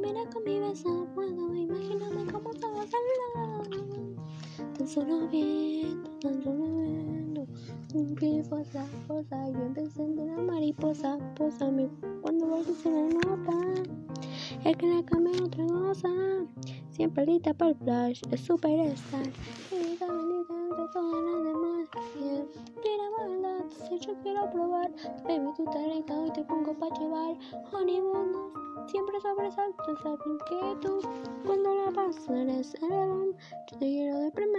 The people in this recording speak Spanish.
mira con mi beso puedo imaginarme cómo te vas a. Tan solo viendo, tan solo viendo un clifosa, posa, yo empecé en una mariposa, posa, mi cuando vas a se me nota. Es que la cambia otra cosa, siempre lista para el flash, es superstar. Y esa bendita entre todas las demás, tira maldad, si yo quiero probar, baby, tú te rica, hoy te pongo pa' llevar, honeymoon, siempre sobresalto, saben que tú cuando la pasas eres el yo te quiero de.